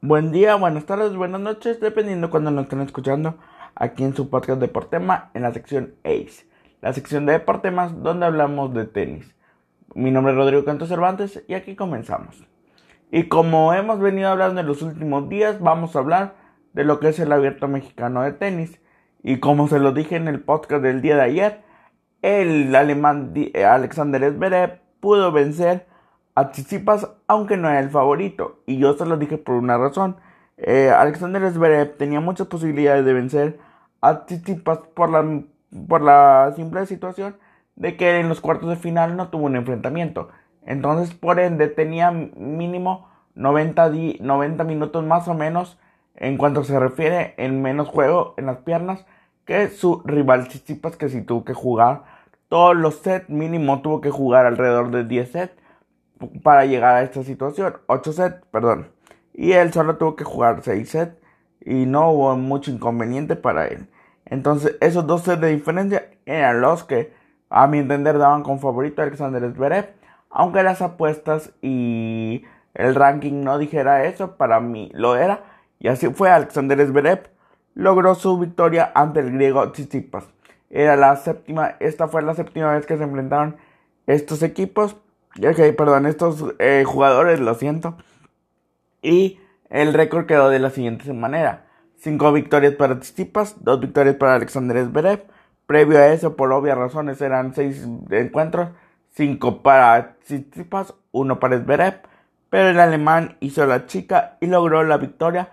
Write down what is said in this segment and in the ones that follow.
Buen día, buenas tardes, buenas noches, dependiendo cuando nos estén escuchando aquí en su podcast Deportema en la sección ACE, la sección de Deportemas donde hablamos de tenis. Mi nombre es Rodrigo Canto Cervantes y aquí comenzamos. Y como hemos venido hablando en los últimos días, vamos a hablar de lo que es el abierto mexicano de tenis. Y como se lo dije en el podcast del día de ayer, el alemán Alexander Zverev pudo vencer a Tsitsipas, aunque no era el favorito. Y yo se lo dije por una razón. Eh, Alexander Zverev tenía muchas posibilidades de vencer a Tsitsipas por la, por la simple situación de que en los cuartos de final no tuvo un enfrentamiento. Entonces, por ende, tenía mínimo 90, 90 minutos más o menos en cuanto se refiere en menos juego en las piernas que su rival Tsitsipas, que si tuvo que jugar todos los sets, mínimo tuvo que jugar alrededor de 10 sets para llegar a esta situación. 8 sets, perdón. Y él solo tuvo que jugar 6 sets y no hubo mucho inconveniente para él. Entonces, esos dos sets de diferencia eran los que, a mi entender, daban con favorito a Alexander Zverev. Aunque las apuestas y el ranking no dijera eso, para mí lo era. Y así fue, Alexander Zverev logró su victoria ante el griego Tsitsipas. Era la séptima, esta fue la séptima vez que se enfrentaron estos equipos Ok, perdón, estos eh, jugadores, lo siento. Y el récord quedó de la siguiente manera. 5 victorias para Tsitsipas, 2 victorias para Alexander Zverev. Previo a eso, por obvias razones, eran 6 encuentros. 5 para Tsitsipas, 1 para Zverev. Pero el alemán hizo la chica y logró la victoria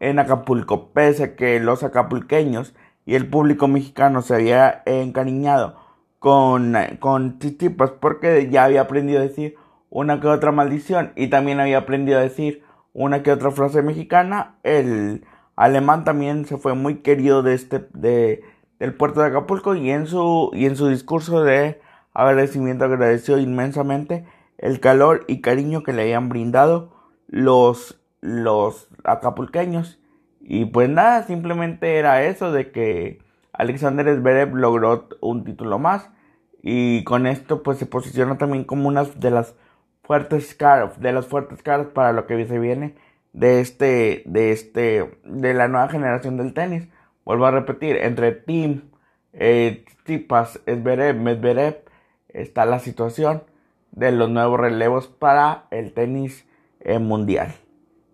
en Acapulco. Pese a que los acapulqueños y el público mexicano se había encariñado con, con pues porque ya había aprendido a decir una que otra maldición y también había aprendido a decir una que otra frase mexicana. El alemán también se fue muy querido de este, de, del puerto de Acapulco y en su, y en su discurso de agradecimiento agradeció inmensamente el calor y cariño que le habían brindado los, los acapulqueños. Y pues nada, simplemente era eso de que Alexander Zverev logró un título más y con esto pues se posiciona también como una de las fuertes caras, de las fuertes para lo que se viene de este, de este, de la nueva generación del tenis. Vuelvo a repetir, entre Team, eh, Tipas, Zverev, Medvedev, está la situación de los nuevos relevos para el tenis eh, mundial.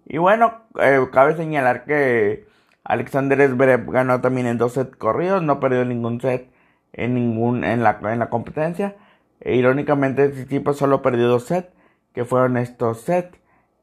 Y bueno, eh, cabe señalar que Alexander Zverev ganó también en dos sets corridos, no perdió ningún set en, ningún, en, la, en la competencia. E, irónicamente, este tipo solo perdió dos sets, que fueron estos sets.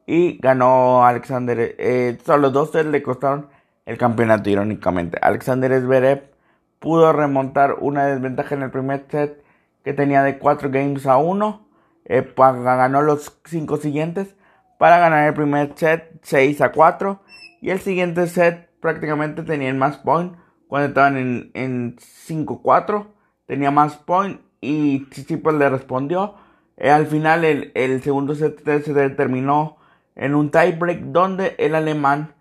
Y ganó Alexander, eh, solo dos sets le costaron el campeonato, irónicamente. Alexander Zverev pudo remontar una desventaja en el primer set que tenía de 4 games a 1. Eh, ganó los cinco siguientes para ganar el primer set 6 a 4. Y el siguiente set prácticamente tenían más point cuando estaban en, en 5-4. Tenía más point y Tsitsipas le respondió. Eh, al final el, el, segundo set se terminó en un tiebreak donde el alemán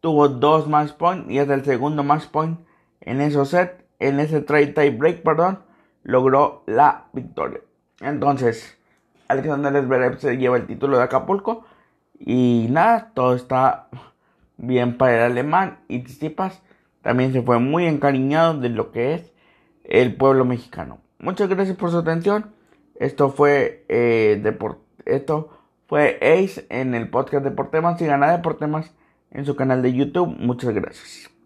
tuvo dos más point y hasta el segundo más point en esos set, en ese tiebreak, perdón, logró la victoria. Entonces, Alexander Zverev se lleva el título de Acapulco y nada, todo está bien para el alemán y Tsitsipas también se fue muy encariñado de lo que es el pueblo mexicano. Muchas gracias por su atención. Esto fue eh, esto fue Ace en el podcast de Deportemas. Sigan a Deportemas en su canal de YouTube. Muchas gracias.